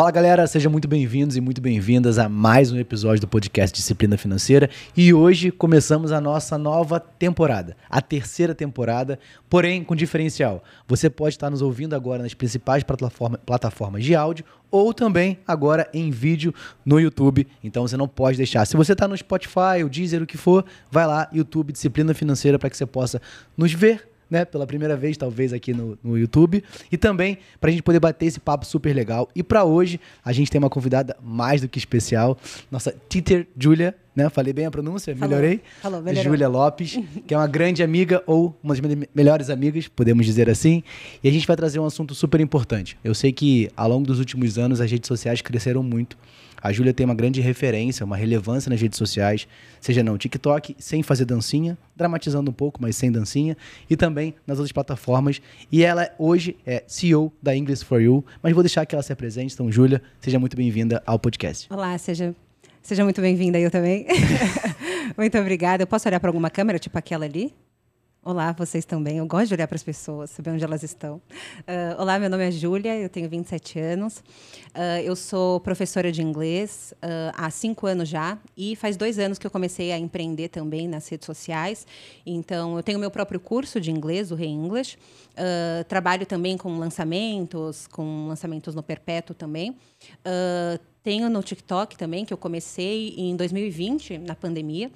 Fala galera, sejam muito bem-vindos e muito bem-vindas a mais um episódio do podcast Disciplina Financeira. E hoje começamos a nossa nova temporada, a terceira temporada, porém com diferencial. Você pode estar nos ouvindo agora nas principais plataforma, plataformas de áudio ou também agora em vídeo no YouTube. Então você não pode deixar. Se você está no Spotify, o Deezer, o que for, vai lá, YouTube Disciplina Financeira, para que você possa nos ver né, pela primeira vez, talvez, aqui no, no YouTube. E também para a gente poder bater esse papo super legal. E para hoje, a gente tem uma convidada mais do que especial, nossa Titer Julia, né? Falei bem a pronúncia? Falou, melhorei? Falou. Júlia Lopes, que é uma grande amiga ou uma das melhores amigas, podemos dizer assim. E a gente vai trazer um assunto super importante. Eu sei que ao longo dos últimos anos as redes sociais cresceram muito. A Júlia tem uma grande referência, uma relevância nas redes sociais, seja no TikTok, sem fazer dancinha, dramatizando um pouco, mas sem dancinha, e também nas outras plataformas. E ela hoje é CEO da English for You, mas vou deixar que ela se apresente. Então, Júlia, seja muito bem-vinda ao podcast. Olá, seja, seja muito bem-vinda eu também. muito obrigada. Eu posso olhar para alguma câmera, tipo aquela ali? Olá, vocês também. Eu gosto de olhar para as pessoas, saber onde elas estão. Uh, olá, meu nome é Júlia, eu tenho 27 anos. Uh, eu sou professora de inglês uh, há cinco anos já e faz dois anos que eu comecei a empreender também nas redes sociais. Então, eu tenho meu próprio curso de inglês, o Re-English. trabalho também com lançamentos, com lançamentos no Perpétuo também. tenho no TikTok também, que eu comecei em 2020, na pandemia.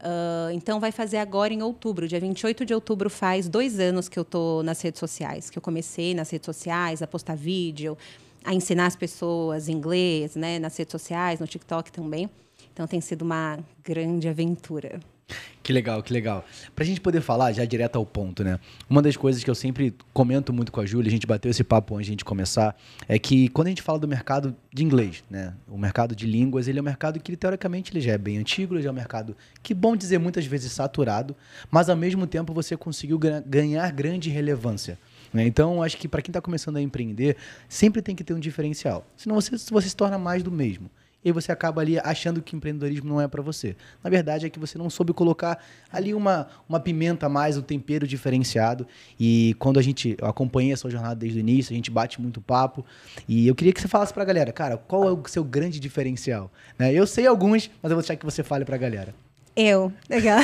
Uh, então, vai fazer agora em outubro, dia 28 de outubro, faz dois anos que eu estou nas redes sociais, que eu comecei nas redes sociais a postar vídeo, a ensinar as pessoas inglês, né, nas redes sociais, no TikTok também. Então, tem sido uma grande aventura. Que legal, que legal. Pra gente poder falar já direto ao ponto, né? Uma das coisas que eu sempre comento muito com a Júlia, a gente bateu esse papo antes de começar, é que quando a gente fala do mercado de inglês, né? O mercado de línguas, ele é um mercado que, teoricamente, ele já é bem antigo, ele é um mercado que, bom dizer, muitas vezes saturado, mas ao mesmo tempo você conseguiu ganhar grande relevância. Né? Então, acho que para quem está começando a empreender, sempre tem que ter um diferencial. Senão você, você se torna mais do mesmo e você acaba ali achando que empreendedorismo não é para você. Na verdade é que você não soube colocar ali uma, uma pimenta a mais, um tempero diferenciado. E quando a gente acompanha a sua jornada desde o início, a gente bate muito papo. E eu queria que você falasse para a galera, cara, qual é o seu grande diferencial? Né? Eu sei alguns, mas eu vou deixar que você fale para a galera. Eu, legal.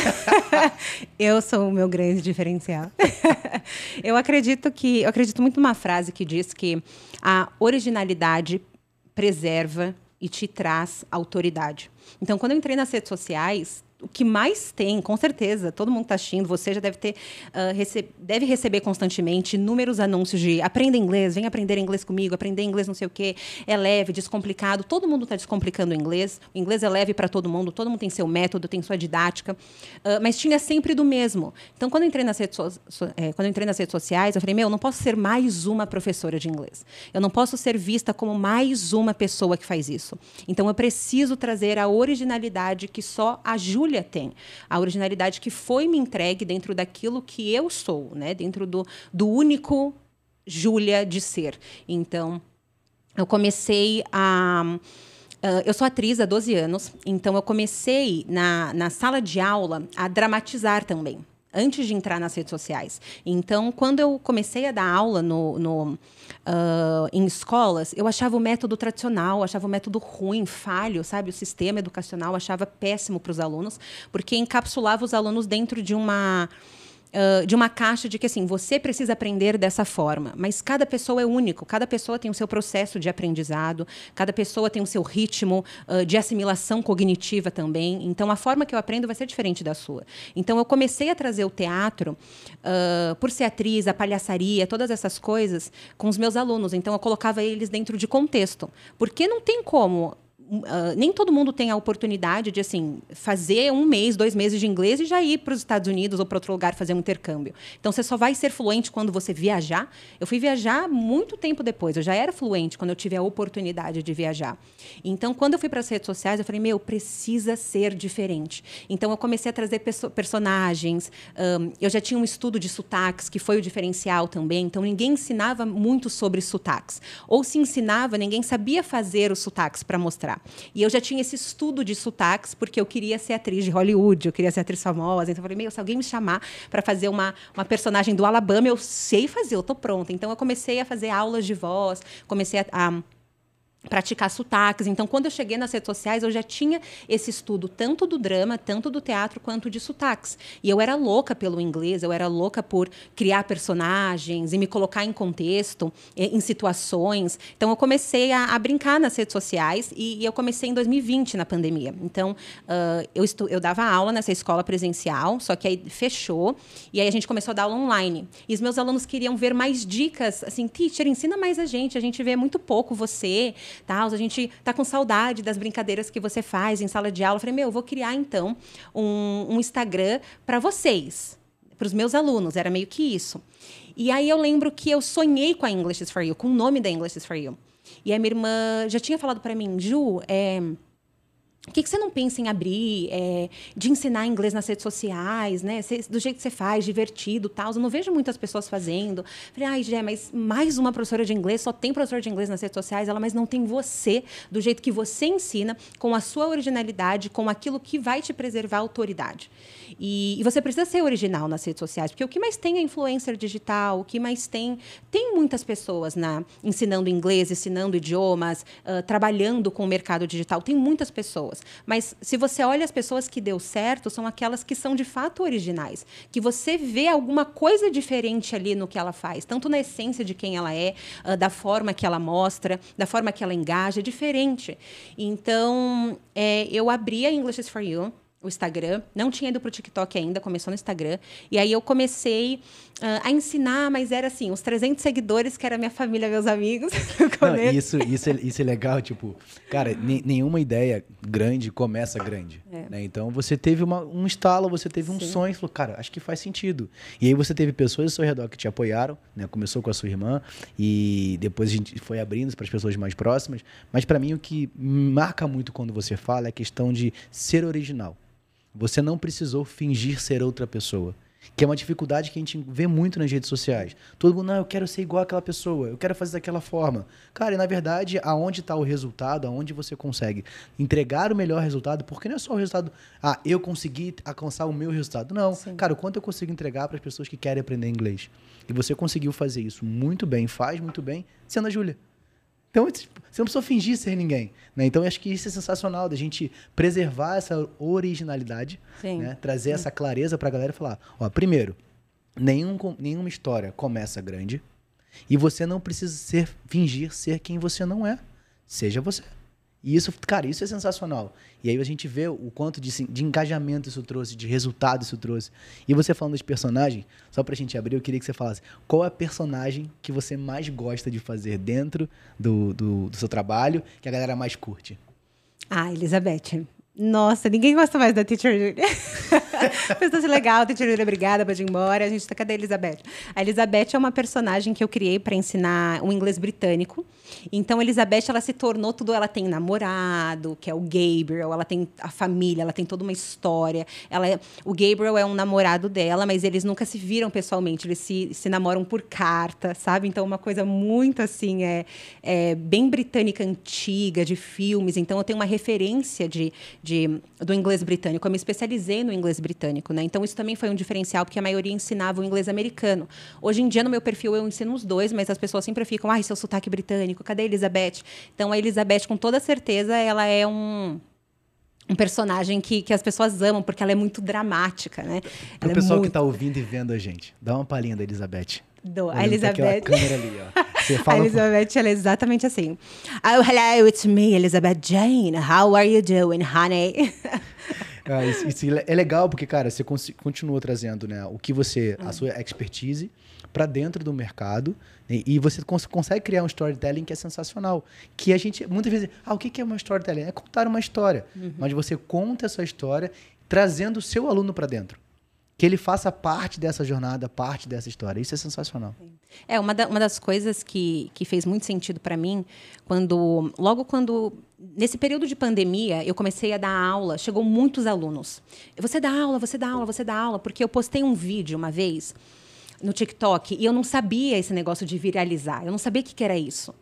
eu sou o meu grande diferencial. eu acredito que, eu acredito muito numa frase que diz que a originalidade preserva e te traz autoridade. Então, quando eu entrei nas redes sociais, o que mais tem, com certeza, todo mundo está assistindo, você já deve ter, uh, deve receber constantemente inúmeros anúncios de aprenda inglês, vem aprender inglês comigo, aprender inglês não sei o quê, é leve, descomplicado, todo mundo está descomplicando o inglês, o inglês é leve para todo mundo, todo mundo tem seu método, tem sua didática, uh, mas tinha sempre do mesmo. Então, quando entrei nas redes so so é, quando entrei nas redes sociais, eu falei, meu, eu não posso ser mais uma professora de inglês, eu não posso ser vista como mais uma pessoa que faz isso. Então, eu preciso trazer a originalidade que só a Júlia Júlia tem. A originalidade que foi me entregue dentro daquilo que eu sou, né? dentro do, do único Júlia de ser. Então, eu comecei a. Uh, eu sou atriz há 12 anos, então eu comecei na, na sala de aula a dramatizar também antes de entrar nas redes sociais. Então, quando eu comecei a dar aula no, no uh, em escolas, eu achava o método tradicional, achava o método ruim, falho, sabe? O sistema educacional achava péssimo para os alunos, porque encapsulava os alunos dentro de uma uh, de uma caixa de que assim, você precisa aprender dessa forma, mas cada pessoa é único, cada pessoa tem o seu processo de aprendizado, cada pessoa tem o seu ritmo uh, de assimilação cognitiva também. Então, a forma que eu aprendo vai ser diferente da sua. Então, eu comecei a trazer o teatro, uh, por ser atriz, a palhaçaria, todas essas coisas, com os meus alunos. Então, eu colocava eles dentro de contexto. Porque não tem como Uh, nem todo mundo tem a oportunidade de assim fazer um mês, dois meses de inglês e já ir para os Estados Unidos ou para outro lugar fazer um intercâmbio. Então você só vai ser fluente quando você viajar. Eu fui viajar muito tempo depois. Eu já era fluente quando eu tive a oportunidade de viajar. Então quando eu fui para as redes sociais eu falei meu precisa ser diferente. Então eu comecei a trazer perso personagens. Um, eu já tinha um estudo de sotaques que foi o diferencial também. Então ninguém ensinava muito sobre sotaques. Ou se ensinava ninguém sabia fazer os sotaques para mostrar. E eu já tinha esse estudo de sotaques, porque eu queria ser atriz de Hollywood, eu queria ser atriz famosa. Então eu falei, meu, se alguém me chamar para fazer uma, uma personagem do Alabama, eu sei fazer, eu tô pronta. Então eu comecei a fazer aulas de voz, comecei a, a praticar sotaques. Então, quando eu cheguei nas redes sociais, eu já tinha esse estudo tanto do drama, tanto do teatro, quanto de sotaques. E eu era louca pelo inglês, eu era louca por criar personagens e me colocar em contexto, em situações. Então, eu comecei a, a brincar nas redes sociais e, e, eu comecei em 2020, na pandemia. Então, uh, eu, estu eu dava aula nessa escola presencial, só que aí fechou e aí a gente começou a dar aula online. E os meus alunos queriam ver mais dicas, assim, teacher, ensina mais a gente, a gente vê muito pouco você, tal. A gente tá com saudade das brincadeiras que você faz em sala de aula. Eu falei, meu, eu vou criar então um, um Instagram para vocês, para os meus alunos. Era meio que isso. E aí eu lembro que eu sonhei com a English is for You, com o nome da English is for You. E a minha irmã já tinha falado para mim, Ju, é por que, que você não pensa em abrir, é, de ensinar inglês nas redes sociais, né? Cê, do jeito que você faz, divertido tal. Eu não vejo muitas pessoas fazendo. Falei, ai, Gé, mas mais uma professora de inglês, só tem professor de inglês nas redes sociais, ela, mas não tem você, do jeito que você ensina, com a sua originalidade, com aquilo que vai te preservar a autoridade. E, e, você precisa ser original nas redes sociais, porque o que mais tem é influencer digital, o que mais tem. Tem muitas pessoas na, ensinando inglês, ensinando idiomas, uh, trabalhando com o mercado digital. Tem muitas pessoas. Mas se você olha as pessoas que deu certo, são aquelas que são de fato originais. Que você vê alguma coisa diferente ali no que ela faz, tanto na essência de quem ela é, uh, da forma que ela mostra, da forma que ela engaja, é diferente. Então, é, eu abri a English is for You o Instagram. Não tinha ido para o TikTok ainda, começou no Instagram. E aí eu comecei uh, a ensinar, mas era assim, os 300 seguidores, que era minha família, meus amigos. Não, isso, isso, é, isso é legal, tipo, cara, nenhuma ideia grande começa grande. É. Né? Então você teve uma, um estalo, você teve um Sim. sonho, falou, cara, acho que faz sentido. E aí você teve pessoas ao seu redor que te apoiaram, né? Começou com a sua irmã e depois a gente foi abrindo para as pessoas mais próximas. Mas para mim o que marca muito quando você fala é a questão de ser original. Você não precisou fingir ser outra pessoa. Que é uma dificuldade que a gente vê muito nas redes sociais. Todo mundo, não, eu quero ser igual àquela pessoa, eu quero fazer daquela forma. Cara, e na verdade, aonde está o resultado, aonde você consegue entregar o melhor resultado, porque não é só o resultado, ah, eu consegui alcançar o meu resultado. Não, Sim. cara, o quanto eu consigo entregar para as pessoas que querem aprender inglês. E você conseguiu fazer isso muito bem, faz muito bem, sendo a Júlia. Então, tipo, você não precisa fingir ser ninguém. Né? Então, eu acho que isso é sensacional, da gente preservar essa originalidade, né? trazer Sim. essa clareza para a galera e falar: ó, primeiro, nenhum, nenhuma história começa grande e você não precisa ser, fingir ser quem você não é. Seja você. E isso, cara, isso é sensacional. E aí a gente vê o quanto de, de engajamento isso trouxe, de resultado isso trouxe. E você falando de personagem, só pra gente abrir, eu queria que você falasse qual é a personagem que você mais gosta de fazer dentro do, do, do seu trabalho, que a galera mais curte. Ah, Elizabeth. Nossa, ninguém gosta mais da Teacher Julia. Pessoa legal, Teacher Julia, obrigada, pode ir embora. A gente tá, cadê a Elizabeth? A Elizabeth é uma personagem que eu criei para ensinar um inglês britânico. Então, Elizabeth, ela se tornou tudo. Ela tem namorado, que é o Gabriel, ela tem a família, ela tem toda uma história. Ela é, o Gabriel é um namorado dela, mas eles nunca se viram pessoalmente, eles se, se namoram por carta, sabe? Então, uma coisa muito assim, é, é bem britânica antiga, de filmes. Então, eu tenho uma referência de de, do inglês britânico. Eu me especializei no inglês britânico, né? Então isso também foi um diferencial, porque a maioria ensinava o inglês americano. Hoje em dia, no meu perfil, eu ensino os dois, mas as pessoas sempre ficam, ai, seu sotaque britânico, cadê a Elizabeth? Então a Elizabeth, com toda certeza, ela é um um personagem que, que as pessoas amam, porque ela é muito dramática, né? Para o pessoal é muito... que está ouvindo e vendo a gente, dá uma palhinha da Elizabeth. Do, a Elizabeth. câmera ali, ó. Você fala a Elizabeth, ela é exatamente assim. Oh, hello, it's me, Elizabeth Jane. How are you doing, honey? Ah, isso, isso, é legal porque, cara, você continua trazendo né, o que você, a hum. sua expertise para dentro do mercado né, e você cons consegue criar um storytelling que é sensacional. Que a gente, muitas vezes, ah, o que é uma storytelling? É contar uma história. Uhum. Mas você conta essa história trazendo o seu aluno para dentro que ele faça parte dessa jornada, parte dessa história. Isso é sensacional. É, uma, da, uma das coisas que, que fez muito sentido para mim, quando logo quando nesse período de pandemia, eu comecei a dar aula, chegou muitos alunos. Você dá aula, você dá aula, você dá aula, porque eu postei um vídeo uma vez no TikTok e eu não sabia esse negócio de viralizar. Eu não sabia o que, que era isso.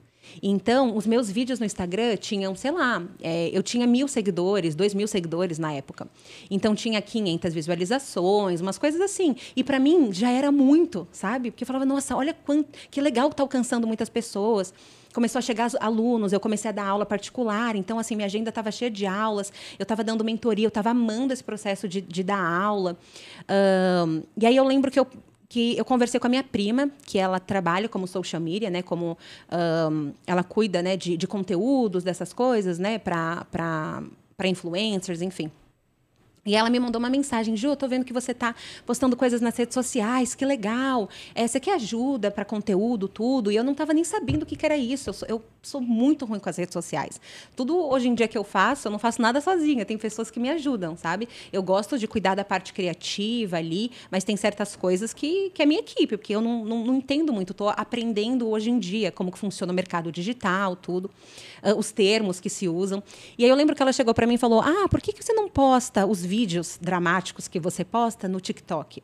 Então, os meus vídeos no Instagram tinham, sei lá, é, eu tinha mil seguidores, dois mil seguidores na época. Então, tinha 500 visualizações, umas coisas assim. E para mim já era muito, sabe? Porque eu falava, nossa, olha quanto, que legal tá alcançando muitas pessoas começou a chegar alunos, eu comecei a dar aula particular, então, assim, minha agenda estava cheia de aulas, eu estava dando mentoria, eu estava amando esse processo de, de dar aula. Um, e aí eu lembro que eu, que eu conversei com a minha prima, que ela trabalha como social media, né, como um, ela cuida, né, de, de conteúdos dessas coisas, né, para para influencers, enfim. E ela me mandou uma mensagem, Ju, eu tô vendo que você tá postando coisas nas redes sociais, que legal. É, você quer ajuda para conteúdo, tudo? E eu não estava nem sabendo o que, que era isso. Eu sou, eu sou, muito ruim com as redes sociais. Tudo hoje em dia que eu faço, eu não faço nada sozinha. Tem pessoas que me ajudam, sabe? Eu gosto de cuidar da parte criativa ali, mas tem certas coisas que, que é minha equipe, porque eu não, não, não entendo muito. Estou aprendendo hoje em dia como que funciona o mercado digital, tudo, uh, os termos que se usam. E aí eu lembro que ela chegou para mim e falou: Ah, por que, que você não posta os vídeos dramáticos que você posta no TikTok.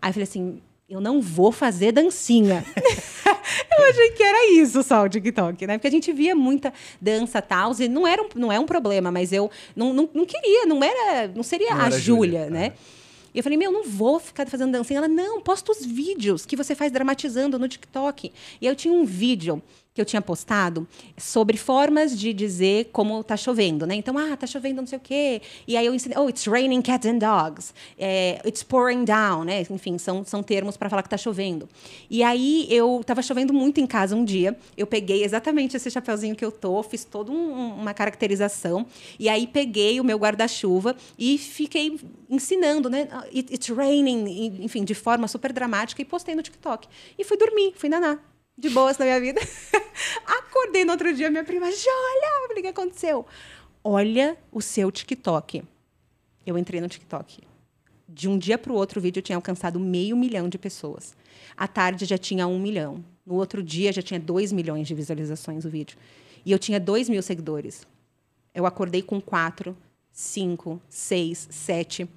Aí eu falei assim, eu não vou fazer dancinha. eu achei que era isso só o TikTok, né? Porque a gente via muita dança tal, e não era um, não é um problema, mas eu não, não, não queria, não era, não seria não a Júlia, né? É. E eu falei, meu, não vou ficar fazendo dancinha. Ela, não, posta os vídeos que você faz dramatizando no TikTok. E eu tinha um vídeo que eu tinha postado sobre formas de dizer como tá chovendo, né? Então, ah, tá chovendo não sei o quê. E aí eu ensinei, oh, it's raining cats and dogs. É, it's pouring down, né? Enfim, são, são termos para falar que tá chovendo. E aí eu tava chovendo muito em casa um dia. Eu peguei exatamente esse chapeuzinho que eu tô, fiz toda um, uma caracterização. E aí peguei o meu guarda-chuva e fiquei ensinando, né? It, it's raining, enfim, de forma super dramática e postei no TikTok. E fui dormir, fui nanar de boas na minha vida. Acordei no outro dia, minha prima, olha, o que aconteceu? Olha o seu TikTok. Eu entrei no TikTok. De um dia para o outro, o vídeo tinha alcançado meio milhão de pessoas. À tarde já tinha um milhão. No outro dia já tinha dois milhões de visualizações o vídeo. E eu tinha dois mil seguidores. Eu acordei com quatro, cinco, seis, sete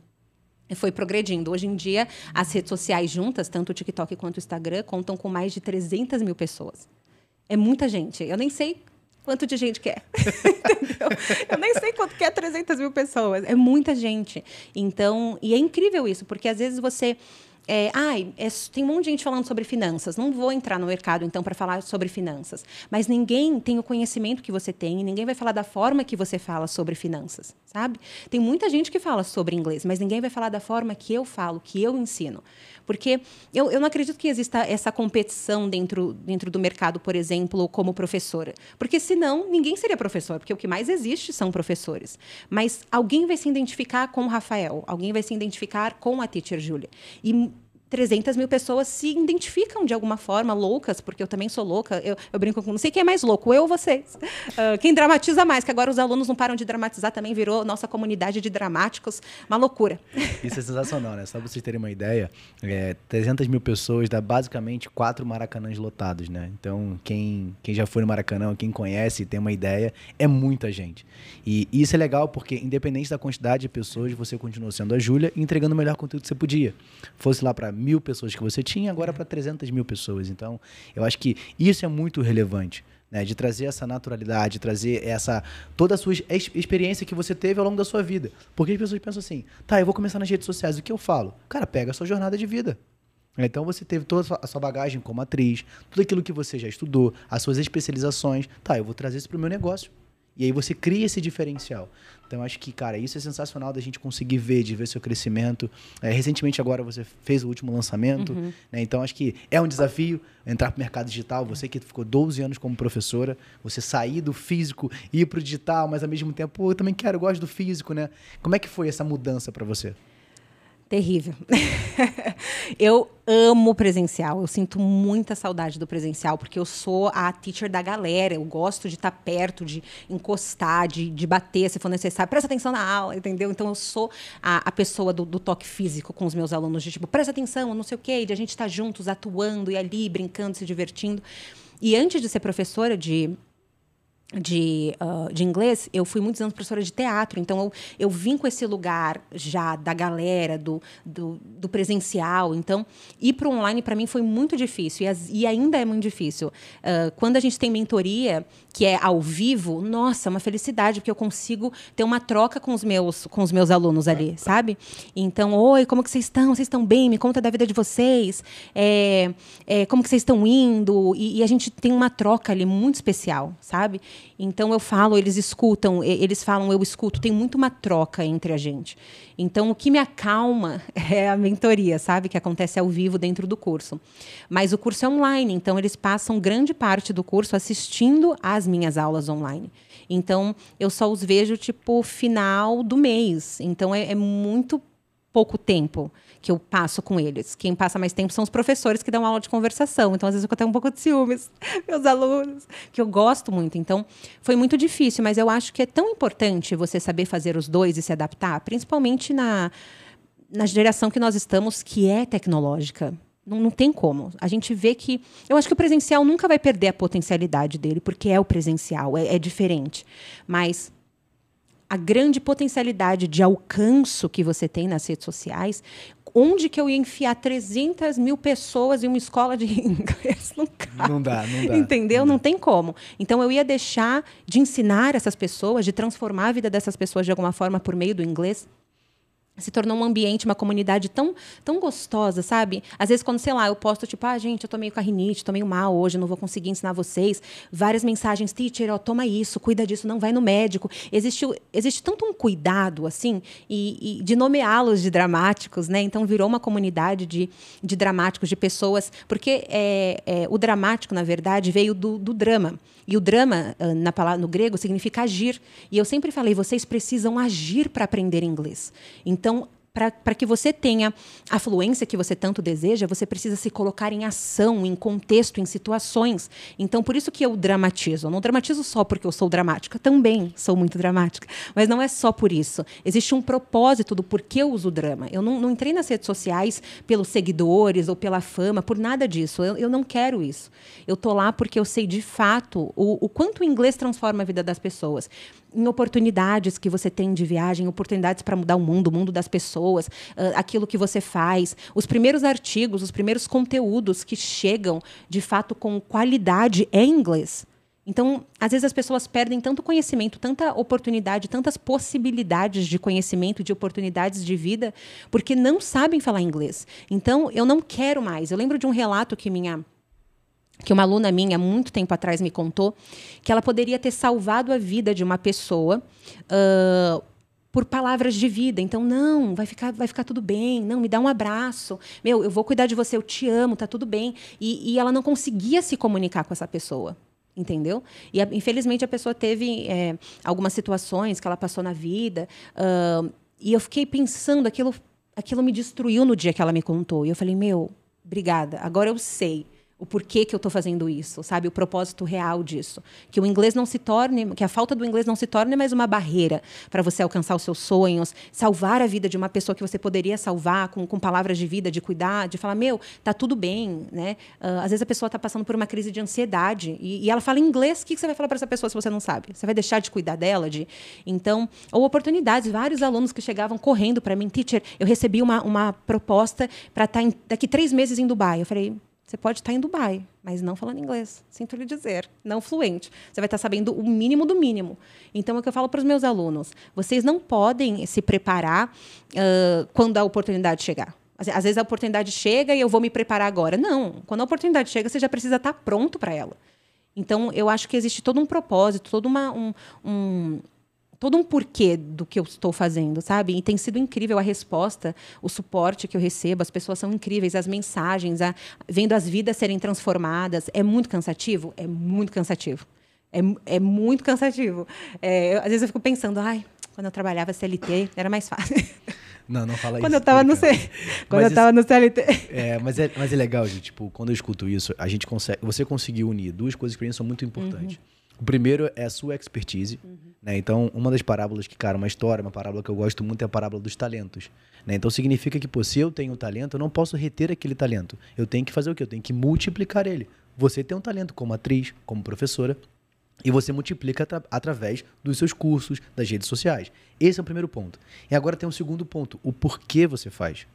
foi progredindo. Hoje em dia, as redes sociais juntas, tanto o TikTok quanto o Instagram, contam com mais de 300 mil pessoas. É muita gente. Eu nem sei quanto de gente que é. Entendeu? Eu nem sei quanto que é 300 mil pessoas. É muita gente. Então, e é incrível isso, porque às vezes você é, ai, é, tem um monte de gente falando sobre finanças. Não vou entrar no mercado, então, para falar sobre finanças. Mas ninguém tem o conhecimento que você tem, ninguém vai falar da forma que você fala sobre finanças, sabe? Tem muita gente que fala sobre inglês, mas ninguém vai falar da forma que eu falo, que eu ensino. Porque eu, eu não acredito que exista essa competição dentro, dentro do mercado, por exemplo, como professora. Porque senão ninguém seria professor, porque o que mais existe são professores. Mas alguém vai se identificar com o Rafael, alguém vai se identificar com a teacher Júlia. E 300 mil pessoas se identificam de alguma forma loucas, porque eu também sou louca. Eu, eu brinco com não sei quem é mais louco, eu ou vocês. Uh, quem dramatiza mais, que agora os alunos não param de dramatizar, também virou nossa comunidade de dramáticos. Uma loucura. Isso é sensacional, né? Só para vocês terem uma ideia, é, 300 mil pessoas dá basicamente quatro maracanãs lotados, né? Então, quem, quem já foi no Maracanã, quem conhece, tem uma ideia, é muita gente. E isso é legal porque, independente da quantidade de pessoas, você continua sendo a Júlia e entregando o melhor conteúdo que você podia. Fosse lá para mil pessoas que você tinha, agora para 300 mil pessoas. Então, eu acho que isso é muito relevante. Né, de trazer essa naturalidade, de trazer essa toda a sua experiência que você teve ao longo da sua vida. Porque as pessoas pensam assim, tá, eu vou começar nas redes sociais, o que eu falo? Cara, pega a sua jornada de vida. Então você teve toda a sua bagagem como atriz, tudo aquilo que você já estudou, as suas especializações. Tá, eu vou trazer isso para o meu negócio. E aí você cria esse diferencial. Então acho que, cara, isso é sensacional da gente conseguir ver, de ver seu crescimento. É, recentemente agora você fez o último lançamento, uhum. né? Então acho que é um desafio entrar para o mercado digital. Você que ficou 12 anos como professora, você sair do físico e ir para o digital, mas ao mesmo tempo, eu também quero, eu gosto do físico, né? Como é que foi essa mudança para você? Terrível. eu amo presencial, eu sinto muita saudade do presencial, porque eu sou a teacher da galera, eu gosto de estar perto, de encostar, de, de bater se for necessário, presta atenção na aula, entendeu? Então eu sou a, a pessoa do, do, toque físico com os meus alunos, de tipo, presta atenção, não sei o quê, de a gente estar juntos, atuando e ali, brincando, se divertindo. E antes de ser professora de de, uh, de inglês, eu fui muitos anos professora de teatro, então eu, eu vim com esse lugar já da galera, do, do, do presencial. Então, ir para o online para mim foi muito difícil e, as, e, ainda é muito difícil. Uh, quando a gente tem mentoria, que é ao vivo, nossa, é uma felicidade, porque eu consigo ter uma troca com os meus, com os meus alunos ali, sabe? Então, oi, como que vocês estão? Vocês estão bem? Me conta da vida de vocês. É, é, como que vocês estão indo? E, e a gente tem uma troca ali muito especial, sabe? Então eu falo, eles escutam, eles falam, eu escuto, tem muito uma troca entre a gente. Então o que me acalma é a mentoria, sabe, que acontece ao vivo dentro do curso. Mas o curso é online, então eles passam grande parte do curso assistindo às minhas aulas online. Então eu só os vejo tipo final do mês. Então é, é muito pouco tempo que eu passo com eles. Quem passa mais tempo são os professores que dão aula de conversação. Então, às vezes, eu tenho um pouco de ciúmes, meus alunos, que eu gosto muito. Então, foi muito difícil, mas eu acho que é tão importante você saber fazer os dois e se adaptar, principalmente na, na geração que nós estamos, que é tecnológica. Não, não, tem como. A gente vê que. Eu acho que o presencial nunca vai perder a potencialidade dele, porque é o presencial, é, é diferente. Mas a grande potencialidade de alcance que você tem nas redes sociais, onde que eu ia enfiar 300 mil pessoas em uma escola de inglês? Não, não dá, não dá. Entendeu? Não, não tem como. Então, eu ia deixar de ensinar essas pessoas, de transformar a vida dessas pessoas de alguma forma por meio do inglês se tornou um ambiente, uma comunidade tão, tão gostosa, sabe? Às vezes, quando, sei lá, eu posto, tipo, ah, gente, eu tô meio com a rinite, tô meio mal hoje, não vou conseguir ensinar vocês. Várias mensagens, teacher, ó, toma isso, cuida disso, não vai no médico. Existe, existe tanto um cuidado, assim, e, e de nomeá-los de dramáticos, né? Então, virou uma comunidade de, de dramáticos, de pessoas. Porque é, é, o dramático, na verdade, veio do, do drama. E o drama, ah, na no grego, significa agir. E eu sempre falei, vocês precisam agir para aprender inglês. Então, para que você tenha a fluência que você tanto deseja, você precisa se colocar em ação, em contexto, em situações. Então, por isso que eu dramatizo. Eu não dramatizo só porque eu sou dramática, também sou muito dramática, mas não é só por isso. Existe um propósito do porquê eu uso drama. Eu não, não entrei nas redes sociais pelos seguidores ou pela fama, por nada disso. Eu, eu não quero isso. Eu tô lá porque eu sei de fato o, o quanto o inglês transforma a vida das pessoas em oportunidades que você tem de viagem, oportunidades para mudar o mundo, o mundo das pessoas, uh, aquilo que você faz, os primeiros artigos, os primeiros conteúdos que chegam de fato com qualidade é em inglês. Então, às vezes as pessoas perdem tanto conhecimento, tanta oportunidade, tantas possibilidades de conhecimento, de oportunidades de vida, porque não sabem falar inglês. Então, eu não quero mais. Eu lembro de um relato que minha que uma aluna minha, muito tempo atrás, me contou, que ela poderia ter salvado a vida de uma pessoa uh, por palavras de vida. Então, não, vai ficar, vai ficar tudo bem. Não, me dá um abraço. Meu, eu vou cuidar de você, eu te amo, tá tudo bem. E, e ela não conseguia se comunicar com essa pessoa. Entendeu? E infelizmente a pessoa teve é, algumas situações que ela passou na vida. Uh, e eu fiquei pensando, aquilo, aquilo me destruiu no dia que ela me contou. E eu falei, meu, obrigada, agora eu sei o porquê que eu estou fazendo isso, sabe? O propósito real disso. Que o inglês não se torne, que a falta do inglês não se torne mais uma barreira para você alcançar os seus sonhos, salvar a vida de uma pessoa que você poderia salvar com, com palavras de vida, de cuidar, de falar, meu, tá tudo bem, né? Uh, às vezes a pessoa está passando por uma crise de ansiedade e, e ela fala inglês, o que, que você vai falar para essa pessoa se você não sabe? Você vai deixar de cuidar dela? De... Então, ou oportunidades, vários alunos que chegavam correndo para mim, teacher, eu recebi uma, uma proposta para estar tá daqui três meses em Dubai. Eu falei, você pode estar em Dubai, mas não falando inglês, sinto lhe dizer, não fluente. Você vai estar sabendo o mínimo do mínimo. Então, é o que eu falo para os meus alunos: vocês não podem se preparar uh, quando a oportunidade chegar. Às vezes a oportunidade chega e eu vou me preparar agora. Não, quando a oportunidade chega, você já precisa estar pronto para ela. Então, eu acho que existe todo um propósito, todo uma, um, um, todo um porquê do que eu estou fazendo, sabe? E tem sido incrível a resposta, o suporte que eu recebo, as pessoas são incríveis, as mensagens, a, vendo as vidas serem transformadas. É muito cansativo? É muito cansativo. É, é muito cansativo. É, eu, às vezes eu fico pensando, ai, quando eu trabalhava CLT, era mais fácil. Não, não fala quando isso. Eu tava no C... Quando mas eu estava no CLT. É, mas é, mas é legal, gente. Tipo, quando eu escuto isso, a gente consegue. Você conseguiu unir duas coisas que para mim são muito importantes. Uhum. O primeiro é a sua expertise. Uhum. Né? Então, uma das parábolas que, cara, uma história, uma parábola que eu gosto muito é a parábola dos talentos. Né? Então, significa que, pô, se eu tenho um talento, eu não posso reter aquele talento. Eu tenho que fazer o quê? Eu tenho que multiplicar ele. Você tem um talento como atriz, como professora. E você multiplica atra através dos seus cursos, das redes sociais. Esse é o primeiro ponto. E agora tem um segundo ponto: o porquê você faz.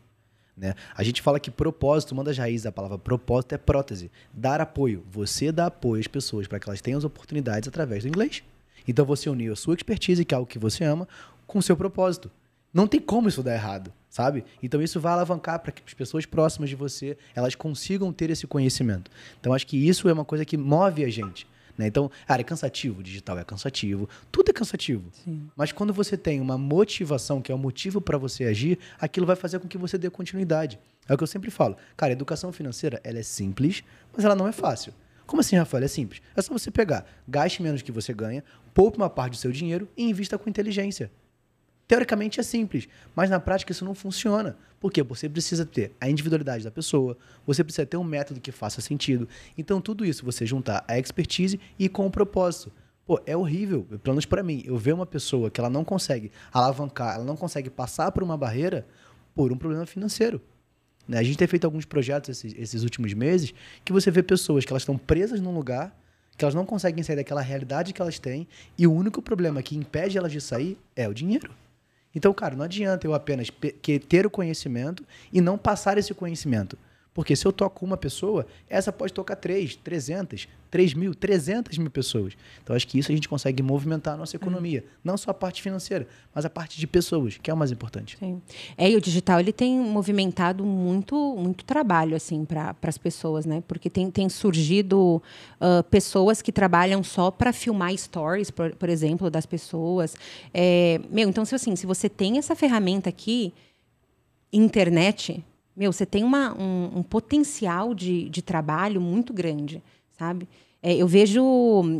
Né? A gente fala que propósito, uma das raízes da palavra propósito é prótese. Dar apoio. Você dá apoio às pessoas para que elas tenham as oportunidades através do inglês. Então você uniu a sua expertise, que é algo que você ama, com o seu propósito. Não tem como isso dar errado, sabe? Então isso vai alavancar para que as pessoas próximas de você elas consigam ter esse conhecimento. Então acho que isso é uma coisa que move a gente. Né? Então, cara, é cansativo, digital é cansativo, tudo é cansativo. Sim. Mas quando você tem uma motivação, que é o um motivo para você agir, aquilo vai fazer com que você dê continuidade. É o que eu sempre falo. Cara, educação financeira, ela é simples, mas ela não é fácil. Como assim, Rafael? É simples. É só você pegar, gaste menos do que você ganha, poupe uma parte do seu dinheiro e invista com inteligência. Teoricamente é simples, mas na prática isso não funciona. Por quê? Você precisa ter a individualidade da pessoa, você precisa ter um método que faça sentido. Então, tudo isso você juntar a expertise e com o propósito. Pô, é horrível, pelo menos para mim, eu ver uma pessoa que ela não consegue alavancar, ela não consegue passar por uma barreira por um problema financeiro. Né? A gente tem feito alguns projetos esses, esses últimos meses que você vê pessoas que elas estão presas num lugar que elas não conseguem sair daquela realidade que elas têm e o único problema que impede elas de sair é o dinheiro. Então, cara, não adianta eu apenas ter o conhecimento e não passar esse conhecimento. Porque se eu toco uma pessoa, essa pode tocar três, trezentas, três mil, trezentas mil pessoas. Então, acho que isso a gente consegue movimentar a nossa uhum. economia. Uhum. Não só a parte financeira, mas a parte de pessoas, que é o mais importante. Sim. É, e o digital, ele tem movimentado muito, muito trabalho, assim, para as pessoas, né? Porque tem, tem surgido uh, pessoas que trabalham só para filmar stories, por, por, exemplo, das pessoas. É, meu, então, se, assim, se você tem essa ferramenta aqui, internet meu, você tem uma, um, um potencial de, de trabalho muito grande, sabe? É, eu vejo.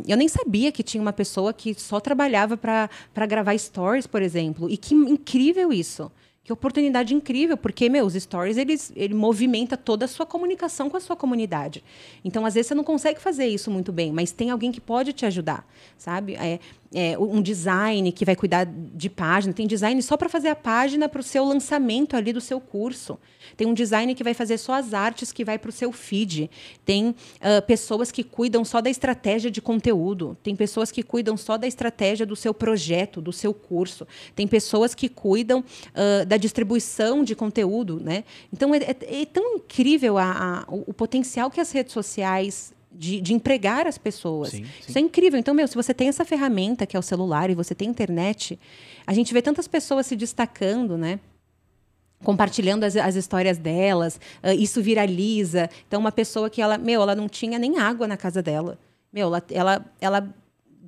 Eu nem sabia que tinha uma pessoa que só trabalhava para gravar stories, por exemplo. E que incrível isso. Que oportunidade incrível, porque, meu, os stories, eles, ele movimenta toda a sua comunicação com a sua comunidade. Então, às vezes, você não consegue fazer isso muito bem, mas tem alguém que pode te ajudar, sabe? É, é, um design que vai cuidar de página, tem design só para fazer a página para o seu lançamento ali do seu curso. Tem um design que vai fazer só as artes que vai para o seu feed. Tem uh, pessoas que cuidam só da estratégia de conteúdo. Tem pessoas que cuidam só da estratégia do seu projeto, do seu curso. Tem pessoas que cuidam uh, da distribuição de conteúdo. Né? Então, é, é, é tão incrível a, a, o, o potencial que as redes sociais de, de, empregar as pessoas. Sim, sim. Isso é incrível. Então, meu, se você tem essa ferramenta que é o celular e você tem internet, a gente vê tantas pessoas se destacando, né? compartilhando as, as histórias delas, uh, isso viraliza. Então, uma pessoa que ela, meu, ela não tinha nem água na casa dela. Meu, ela, ela, ela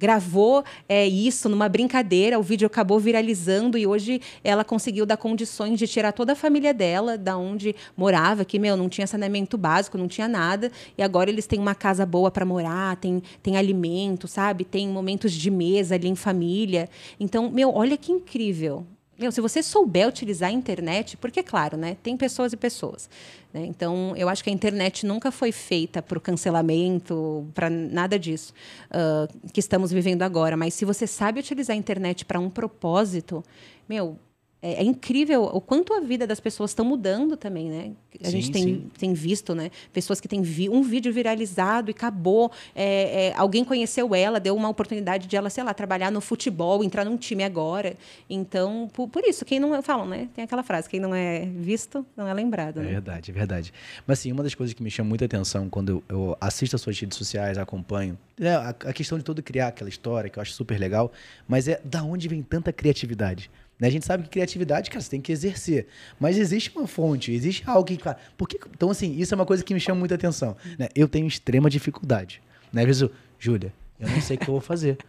gravou é, isso numa brincadeira, o vídeo acabou viralizando e hoje ela conseguiu dar condições de tirar toda a família dela da onde morava, que meu não tinha saneamento básico, não tinha nada, e agora eles têm uma casa boa para morar, tem, tem alimento, sabe? Tem momentos de mesa ali em família. Então, meu, olha que incrível. Meu, se você souber utilizar a internet, porque, claro, né, tem pessoas e pessoas. Né? Então, eu acho que a internet nunca foi feita para o cancelamento, para nada disso uh, que estamos vivendo agora. Mas se você sabe utilizar a internet para um propósito, meu, é, é, incrível o quanto a vida das pessoas estão mudando também, né? A sim, gente tem, tem visto, né? Pessoas que têm vi um vídeo viralizado e acabou. É, é, alguém conheceu ela, deu uma oportunidade de ela, sei lá, trabalhar no futebol, entrar num time agora. Então, por, por isso, quem não falam, né? Tem aquela frase: quem não é visto não é lembrado. É né? verdade, é verdade. Mas assim, uma das coisas que me chama muita atenção quando eu, eu assisto as suas redes sociais, acompanho, é a, a questão de todo criar aquela história, que eu acho super legal, mas é da onde vem tanta criatividade? Né? A gente sabe que criatividade, cara, você tem que exercer. Mas existe uma fonte, existe algo que. Por que, então, assim, isso é uma coisa que me chama muita atenção. Né? Eu tenho extrema dificuldade. Né? Às vezes, eu, Júlia, eu não sei o que eu vou fazer.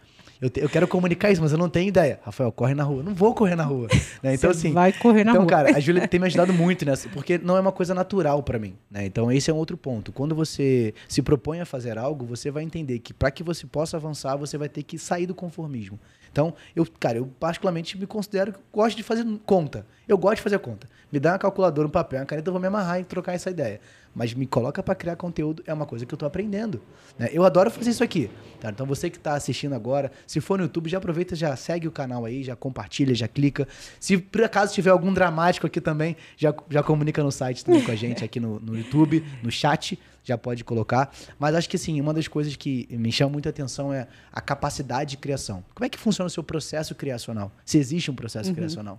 Eu, te, eu, quero comunicar isso, mas eu não tenho ideia. Rafael, corre na rua. Eu não vou correr na rua. Né? Então, Você assim. Vai correr na então, rua. Então, cara, a Júlia tem me ajudado muito nessa, porque não é uma coisa natural para mim. Né? Então, esse é um outro ponto. Quando você se propõe a fazer algo, você vai entender que para que você possa avançar, você vai ter que sair do conformismo. Então, eu, cara, eu particularmente me considero que gosto de fazer conta. Eu gosto de fazer conta. Me dá uma calculadora, um papel, uma caneta, eu vou me amarrar e trocar essa ideia. Mas me coloca para criar conteúdo é uma coisa que eu estou aprendendo. Né? Eu adoro fazer isso aqui. Tá? Então você que está assistindo agora, se for no YouTube, já aproveita, já segue o canal aí, já compartilha, já clica. Se por acaso tiver algum dramático aqui também, já, já comunica no site também com a gente aqui no, no YouTube, no chat já pode colocar. Mas acho que assim, uma das coisas que me chama muita atenção é a capacidade de criação. Como é que funciona o seu processo criacional? Se existe um processo uhum. criacional?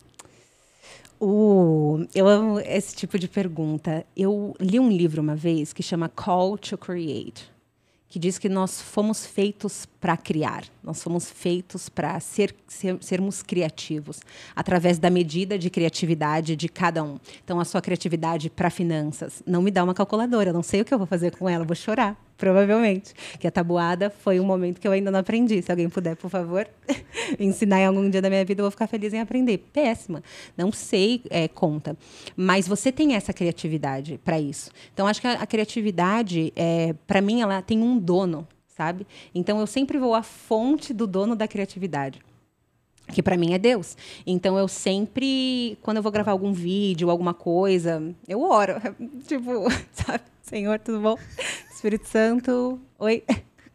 Eu amo esse tipo de pergunta. Eu li um livro uma vez que chama Call to Create, que diz que nós fomos feitos para criar, nós fomos feitos para ser, ser, sermos criativos, através da medida de criatividade de cada um. Então, a sua criatividade para finanças, não me dá uma calculadora, eu não sei o que eu vou fazer com ela, vou chorar provavelmente. Que a tabuada foi um momento que eu ainda não aprendi. Se alguém puder, por favor, ensinar em algum dia da minha vida, eu vou ficar feliz em aprender. Péssima. Não sei é, conta. Mas você tem essa criatividade para isso. Então, acho que a, a criatividade, é, para mim, ela tem um dono, sabe? Então, eu sempre vou à fonte do dono da criatividade que para mim é Deus. Então eu sempre, quando eu vou gravar algum vídeo, alguma coisa, eu oro, tipo, sabe, Senhor, tudo bom? Espírito Santo, oi.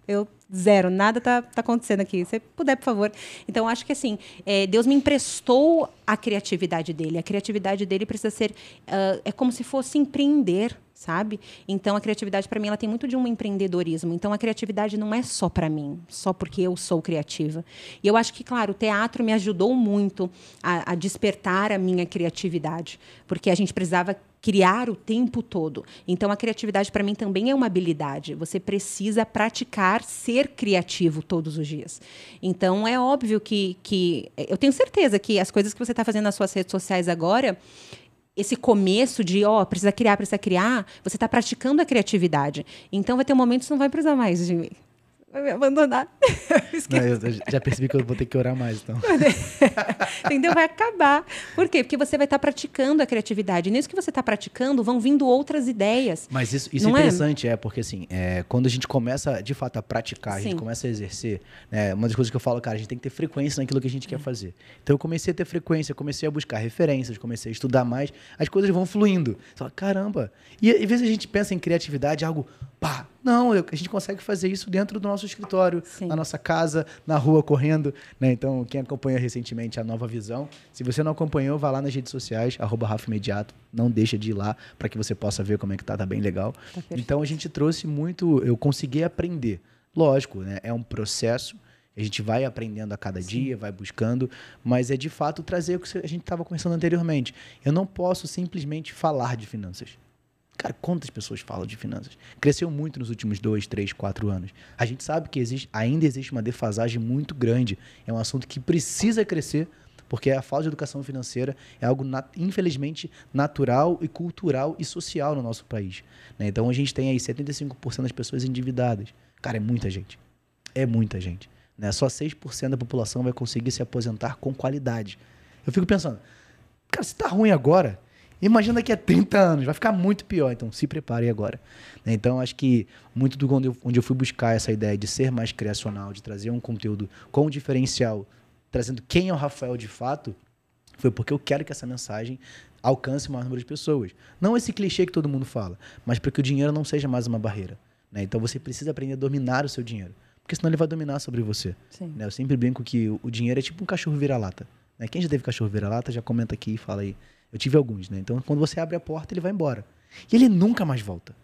Eu zero, nada tá, tá acontecendo aqui. Se puder, por favor. Então, acho que assim, é, Deus me emprestou a criatividade dele. A criatividade dele precisa ser. Uh, é como se fosse empreender, sabe? Então, a criatividade, para mim, ela tem muito de um empreendedorismo. Então, a criatividade não é só para mim, só porque eu sou criativa. E eu acho que, claro, o teatro me ajudou muito a, a despertar a minha criatividade, porque a gente precisava criar o tempo todo. Então a criatividade para mim também é uma habilidade. Você precisa praticar ser criativo todos os dias. Então é óbvio que, que eu tenho certeza que as coisas que você está fazendo nas suas redes sociais agora esse começo de, ó, oh, precisa criar, precisa criar, você está praticando a criatividade. Então vai ter um momento que você não vai precisar mais de mim vai me abandonar. Não, eu já percebi que eu vou ter que orar mais, então. Entendeu? Vai acabar. Por quê? Porque você vai estar praticando a criatividade. Nisso que você está praticando, vão vindo outras ideias. Mas isso, isso é interessante, é? é? porque assim, é, quando a gente começa de fato a praticar, Sim. a gente começa a exercer, né, uma das coisas que eu falo, cara, a gente tem que ter frequência naquilo que a gente quer fazer. Então eu comecei a ter frequência, comecei a buscar referências, comecei a estudar mais, as coisas vão fluindo. Você fala, caramba. E às vezes a gente pensa em criatividade, algo, pá, não, a gente consegue fazer isso dentro do nosso escritório, Sim. na nossa casa, na rua, correndo. Né? Então, quem acompanha recentemente a Nova Visão, se você não acompanhou, vá lá nas redes sociais, arroba Rafa Imediato. Não deixa de ir lá para que você possa ver como é que tá, tá bem legal. Tá então, a gente trouxe muito, eu consegui aprender. Lógico, né? é um processo, a gente vai aprendendo a cada Sim. dia, vai buscando, mas é de fato trazer o que a gente estava conversando anteriormente. Eu não posso simplesmente falar de finanças. Cara, quantas pessoas falam de finanças? Cresceu muito nos últimos dois, três, quatro anos. A gente sabe que existe, ainda existe uma defasagem muito grande. É um assunto que precisa crescer, porque a falta de educação financeira é algo, infelizmente, natural e cultural e social no nosso país. Né? Então a gente tem aí 75% das pessoas endividadas. Cara, é muita gente. É muita gente. Né? Só 6% da população vai conseguir se aposentar com qualidade. Eu fico pensando, cara, se tá ruim agora, Imagina daqui a 30 anos, vai ficar muito pior. Então, se prepare agora. Né? Então, acho que muito do onde eu, onde eu fui buscar essa ideia de ser mais criacional, de trazer um conteúdo com diferencial, trazendo quem é o Rafael de fato, foi porque eu quero que essa mensagem alcance o maior número de pessoas. Não esse clichê que todo mundo fala, mas para que o dinheiro não seja mais uma barreira. Né? Então, você precisa aprender a dominar o seu dinheiro. Porque senão ele vai dominar sobre você. Né? Eu sempre brinco que o, o dinheiro é tipo um cachorro vira-lata. Né? Quem já teve cachorro vira-lata, já comenta aqui e fala aí. Eu tive alguns, né? Então, quando você abre a porta, ele vai embora. E ele nunca mais volta.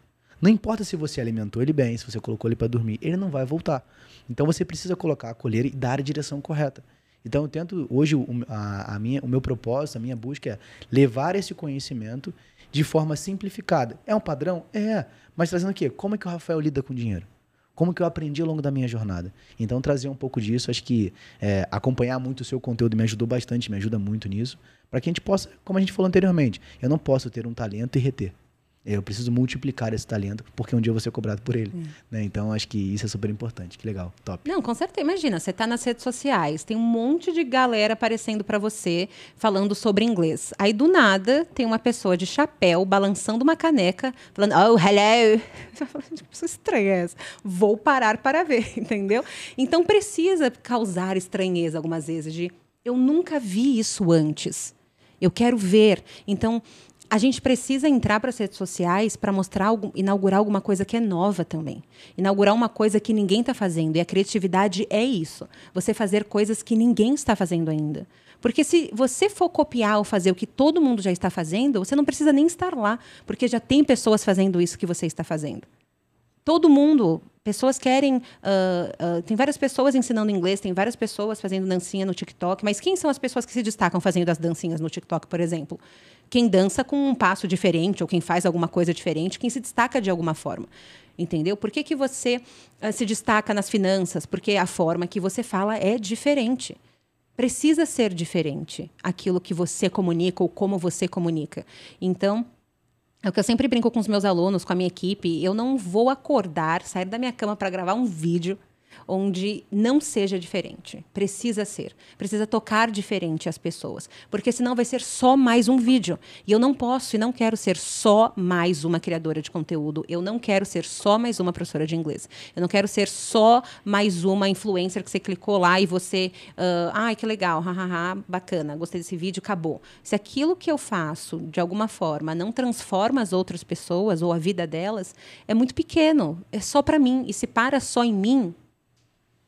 Não importa se você alimentou ele bem, se você colocou ele para dormir, ele não vai voltar. Então você precisa colocar a colher e dar a direção correta. Então eu tento hoje a, a minha, o meu propósito, a minha busca é levar esse conhecimento de forma simplificada. É um padrão? É. Mas trazendo o quê? Como é que o Rafael lida com dinheiro? Como que eu aprendi ao longo da minha jornada? Então trazer um pouco disso, acho que é, acompanhar muito o seu conteúdo me ajudou bastante, me ajuda muito nisso para que a gente possa, como a gente falou anteriormente, eu não posso ter um talento e reter. Eu preciso multiplicar esse talento, porque um dia eu vou ser cobrado por ele. Né? Então, acho que isso é super importante. Que legal, top. Não, com certeza. Imagina, você está nas redes sociais, tem um monte de galera aparecendo para você, falando sobre inglês. Aí, do nada, tem uma pessoa de chapéu, balançando uma caneca, falando, oh, hello. Que pessoa estranha é essa. Vou parar para ver, entendeu? Então, precisa causar estranheza algumas vezes, de eu nunca vi isso antes. Eu quero ver. Então, a gente precisa entrar para as redes sociais para mostrar, algum, inaugurar alguma coisa que é nova também. Inaugurar uma coisa que ninguém está fazendo. E a criatividade é isso. Você fazer coisas que ninguém está fazendo ainda. Porque se você for copiar ou fazer o que todo mundo já está fazendo, você não precisa nem estar lá, porque já tem pessoas fazendo isso que você está fazendo. Todo mundo, pessoas querem. Uh, uh, tem várias pessoas ensinando inglês, tem várias pessoas fazendo dancinha no TikTok, mas quem são as pessoas que se destacam fazendo as dancinhas no TikTok, por exemplo? Quem dança com um passo diferente ou quem faz alguma coisa diferente, quem se destaca de alguma forma. Entendeu? Por que, que você uh, se destaca nas finanças? Porque a forma que você fala é diferente precisa ser diferente aquilo que você comunica ou como você comunica. Então, é o que eu sempre brinco com os meus alunos, com a minha equipe. Eu não vou acordar, sair da minha cama para gravar um vídeo onde não seja diferente. Precisa ser. Precisa tocar diferente as pessoas. Porque senão vai ser só mais um vídeo. E eu não posso e não quero ser só mais uma criadora de conteúdo. Eu não quero ser só mais uma professora de inglês. Eu não quero ser só mais uma influencer que você clicou lá e você. Uh, Ai, que legal, hahaha, bacana, gostei desse vídeo, acabou. Se aquilo que eu faço, de alguma forma, não transforma as outras pessoas ou a vida delas, é muito pequeno. É só para mim. E se para só em mim,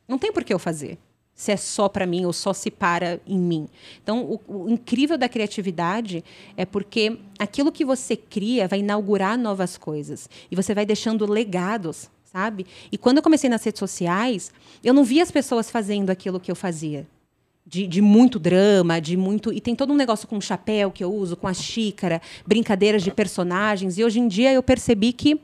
não tem por que eu fazer. Se é só para mim ou só se para em mim. Então, o, o, incrível da criatividade é porque aquilo que você cria vai inaugurar novas coisas. E você vai deixando legados, sabe? E quando eu comecei nas redes sociais, eu não via as pessoas fazendo aquilo que eu fazia. De, de, muito drama, de muito. E tem todo um negócio com o chapéu que eu uso, com a xícara, brincadeiras de personagens. E hoje em dia eu percebi que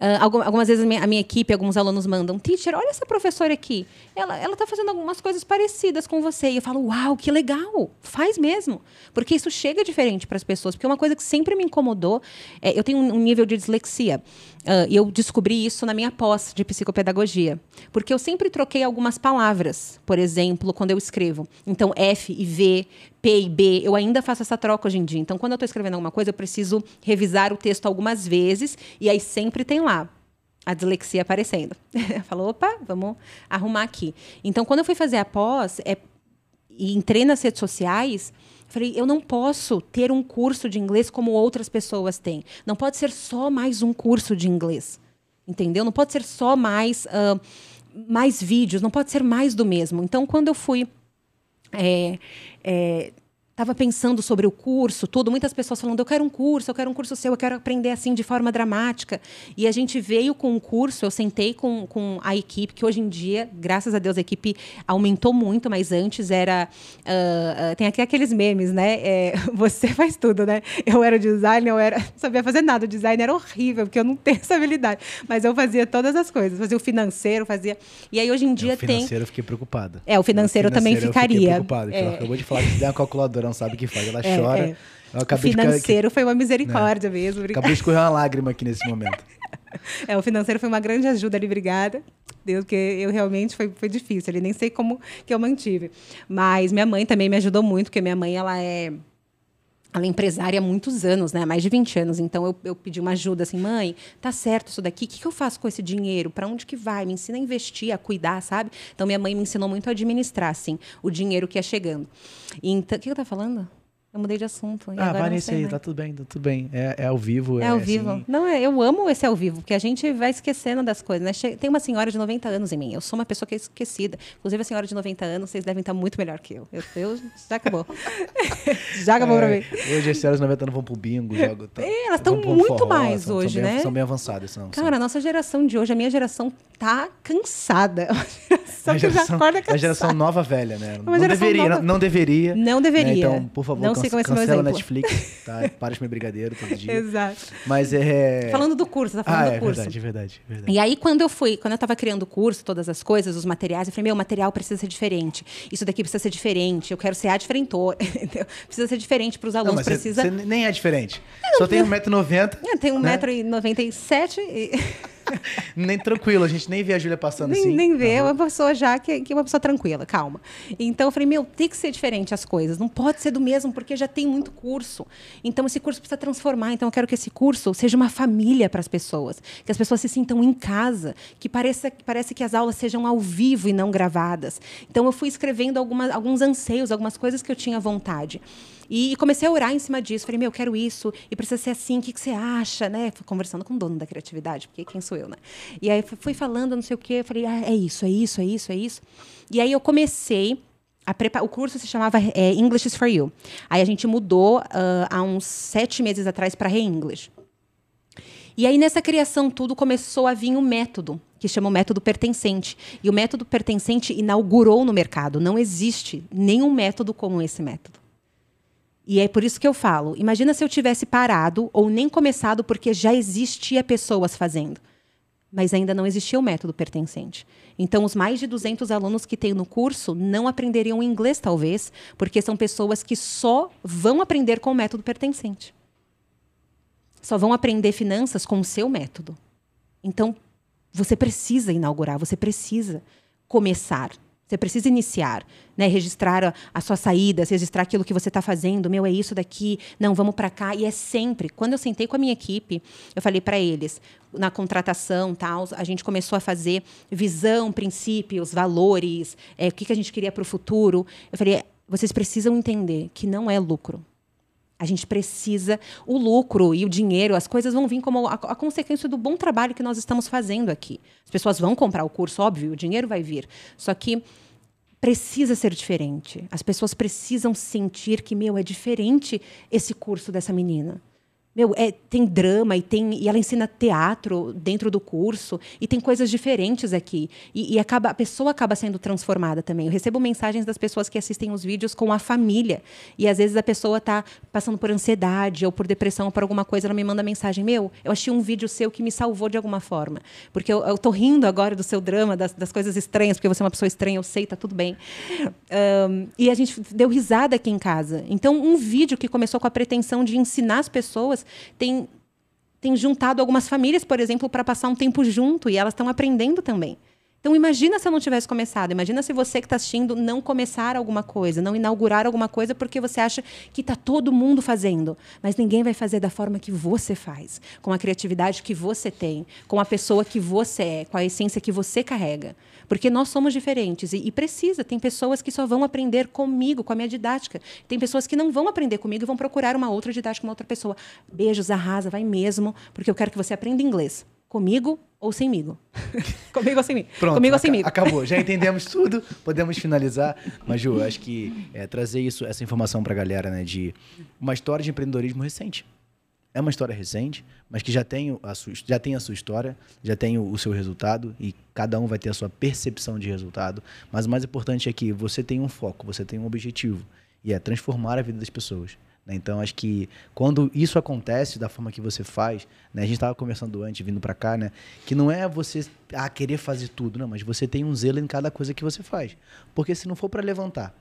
Uh, algumas vezes a minha, a minha, equipe, alguns alunos mandam, teacher, olha essa professora aqui. Ela está fazendo algumas coisas parecidas com você. E eu falo, uau, que legal, faz mesmo. Porque isso chega diferente para as pessoas. Porque uma coisa que sempre me incomodou, é, eu tenho um nível de dislexia. Uh, eu descobri isso na minha pós de psicopedagogia. Porque eu sempre troquei algumas palavras, por exemplo, quando eu escrevo. Então, F e V, P e B, eu ainda faço essa troca hoje em dia. Então, quando eu estou escrevendo alguma coisa, eu preciso revisar o texto algumas vezes, e aí sempre tem lá a dislexia aparecendo. Falou, opa, vamos arrumar aqui. Então, quando eu fui fazer a pós é, e entrei nas redes sociais, Falei, eu não posso ter um curso de inglês como outras pessoas têm. Não pode ser só mais um curso de inglês. Entendeu? Não pode ser só mais, uh, mais vídeos, não pode ser mais do mesmo. Então, quando eu fui é, é, estava pensando sobre o curso, tudo, muitas pessoas falando, eu quero um curso, eu quero um curso seu, eu quero aprender assim de forma dramática. E a gente veio com um curso, eu sentei com, com a equipe, que hoje em dia, graças a Deus, a equipe aumentou muito, mas antes era. Uh, uh, tem aqui aqueles memes, né? É, você faz tudo, né? Eu era designer, eu era. Não sabia fazer nada. O design era horrível, porque eu não tenho essa habilidade. Mas eu fazia todas as coisas, fazia o financeiro, fazia. E aí hoje em dia tem. O financeiro tem... eu fiquei preocupada. É, o financeiro, o financeiro também ficaria. Eu fiquei preocupado, é. ela acabou de falar que der uma calculadora não sabe o que faz. Ela é, chora. É. o financeiro de... foi uma misericórdia né? mesmo. Acabou de escorrer uma lágrima aqui nesse momento. É, o financeiro foi uma grande ajuda ali, obrigada. Deus, que eu realmente foi, foi difícil. Ali nem sei como que eu mantive. Mas minha mãe também me ajudou muito, porque minha mãe ela é ela é empresária há muitos anos, né? Mais de 20 anos. Então eu, eu pedi uma ajuda assim, mãe, tá certo isso daqui? O que, que eu faço com esse dinheiro? Para onde que vai? Me ensina a investir, a cuidar, sabe? Então minha mãe me ensinou muito a administrar, assim, o dinheiro que ia chegando. Então, o que eu tá falando? Eu mudei de assunto. ah, vai nisso aí, tá tudo bem, tá tudo bem. É, é ao vivo. É, é ao vivo. Assim... Não, é, eu amo esse ao vivo, porque a gente vai esquecendo das coisas. Né? Tem uma senhora de 90 anos em mim. Eu sou uma pessoa que é esquecida. Inclusive, a senhora de 90 anos, vocês devem estar muito melhor que eu. Eu, eu já acabou. já acabou é, pra mim. Hoje as senhoras de 90 anos vão pro bingo, jogam. Tá, é, elas estão muito forró, mais são, hoje, são bem, né? São bem avançadas. São, Cara, são... a nossa geração de hoje, a minha geração tá cansada. A geração, a geração, a geração nova velha, né? Não deveria, não, não, deveria. Não deveria. Né? Então, por favor, não canse, cancela Netflix, tá? Para de comer brigadeiro todo dia. Exato. Mas é. Falando do curso, tá falando ah, do é, curso. Verdade, verdade, verdade. E aí, quando eu fui, quando eu tava criando o curso, todas as coisas, os materiais, eu falei, meu, o material precisa ser diferente. Isso daqui precisa ser diferente. Eu quero ser a diferentor. precisa ser diferente para os alunos. Não, precisa... Você nem é diferente. Só tem 1,90m. É, tem 1,97m. Né? E... nem tranquilo, a gente nem vê a Júlia passando nem, assim. Nem vê, é uma pessoa já que, que é uma pessoa tranquila, calma. Então eu falei, meu, tem que ser diferente as coisas, não pode ser do mesmo, porque já tem muito curso. Então esse curso precisa transformar. Então eu quero que esse curso seja uma família para as pessoas, que as pessoas se sintam em casa, que pareça, que parece que as aulas sejam ao vivo e não gravadas. Então eu fui escrevendo alguns anseios, algumas coisas que eu tinha vontade. E comecei a orar em cima disso. Falei, meu, eu quero isso, e precisa ser assim, o que, que você acha? Né? Fui conversando com o dono da criatividade, porque quem sou eu, né? E aí fui falando, não sei o quê, falei, ah, é isso, é isso, é isso, é isso. E aí eu comecei o curso se chamava é, English is for You. Aí a gente mudou uh, há uns sete meses atrás para Re-English. E aí, nessa criação, tudo começou a vir um método, que chama o método pertencente. E o método pertencente inaugurou no mercado. Não existe nenhum método como esse método. E é por isso que eu falo: imagina se eu tivesse parado ou nem começado, porque já existia pessoas fazendo. Mas ainda não existia o método pertencente. Então, os mais de 200 alunos que tem no curso não aprenderiam inglês, talvez, porque são pessoas que só vão aprender com o método pertencente só vão aprender finanças com o seu método. Então, você precisa inaugurar, você precisa começar. Você precisa iniciar, né? registrar a, sua saída, registrar aquilo que você está fazendo. Meu, é isso daqui. Não, vamos para cá. E é sempre. Quando eu sentei com a minha equipe, eu falei para eles, na contratação, tal, a gente começou a fazer visão, princípios, valores, é, o que, que a gente queria para o futuro. Eu falei, vocês precisam entender que não é lucro. A gente precisa o lucro e o dinheiro, as coisas vão vir como a, a, consequência do bom trabalho que nós estamos fazendo aqui. As pessoas vão comprar o curso, óbvio, o dinheiro vai vir. Só que precisa ser diferente. As pessoas precisam sentir que, meu, é diferente esse curso dessa menina. Meu, é, tem drama e tem e ela ensina teatro dentro do curso e tem coisas diferentes aqui e, e, acaba a pessoa acaba sendo transformada também. Eu recebo mensagens das pessoas que assistem os vídeos com a família e às vezes a pessoa está passando por ansiedade ou por depressão ou por alguma coisa, ela me manda mensagem: meu, eu achei um vídeo seu que me salvou de alguma forma porque eu, tô rindo agora do seu drama, das, das coisas estranhas porque você é uma pessoa estranha, eu sei, tá tudo bem. Um, e a gente deu risada aqui em casa. Então um vídeo que começou com a pretensão de ensinar as pessoas tem, tem juntado algumas famílias, por exemplo, para passar um tempo junto e elas estão aprendendo também. Então imagina se eu não tivesse começado, imagina se você que está assistindo não começar alguma coisa, não inaugurar alguma coisa porque você acha que está todo mundo fazendo, mas ninguém vai fazer da forma que você faz, com a criatividade que você tem, com a pessoa que você é, com a essência que você carrega. Porque nós somos diferentes e, e, precisa. Tem pessoas que só vão aprender comigo, com a minha didática. Tem pessoas que não vão aprender comigo e vão procurar uma outra didática, uma outra pessoa. Beijos, arrasa, vai mesmo, porque eu quero que você aprenda inglês. Comigo ou semigo. comigo ou sem Pronto, comigo ou semigo. Acabou, já entendemos tudo, podemos finalizar. Mas, Ju, acho que é, trazer isso, essa informação para a galera, né, de uma história de empreendedorismo recente é uma história recente, mas que já tem a sua, já tem a sua história, já tem o, o, seu resultado e cada um vai ter a sua percepção de resultado. Mas o mais importante é que você tem um foco, você tem um objetivo e é transformar a vida das pessoas. Né? Então acho que quando isso acontece da forma que você faz, né? a gente estava conversando antes, vindo para cá, né? que não é você ah, querer fazer tudo, não, mas você tem um zelo em cada coisa que você faz. Porque se não for para levantar,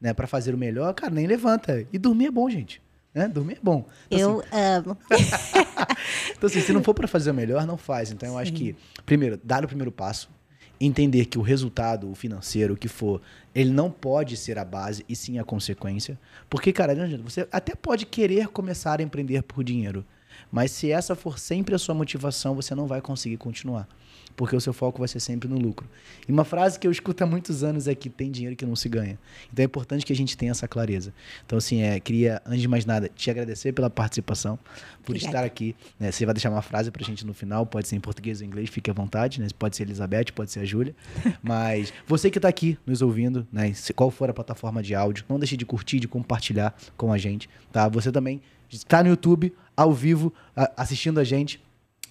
né, para fazer o melhor, cara, nem levanta. E dormir é bom, gente. Né? Dormir é bom. Então, eu assim, amo. então, assim, se não for para fazer o melhor, não faz. Então, eu Sim. acho que, primeiro, dar o primeiro passo, entender que o resultado, o financeiro, o que for, ele não pode ser a base e sim a consequência. Porque, cara, você até pode querer começar a empreender por dinheiro, mas se essa for sempre a sua motivação, você não vai conseguir continuar porque o seu foco vai ser sempre no lucro. E uma frase que eu escuto há muitos anos é que tem dinheiro que não se ganha. Então é importante que a gente tenha essa clareza. Então, assim, é, queria, antes de mais nada, te agradecer pela participação, por Obrigada. estar aqui. Né? Você vai deixar uma frase pra gente no final, pode ser em português ou inglês, fique à vontade, né? Pode ser Elizabeth, pode ser a Júlia. Mas você que está aqui nos ouvindo, né? qual for a plataforma de áudio, não deixe de curtir, de compartilhar com a gente, tá? Você também está no YouTube, ao vivo, assistindo a gente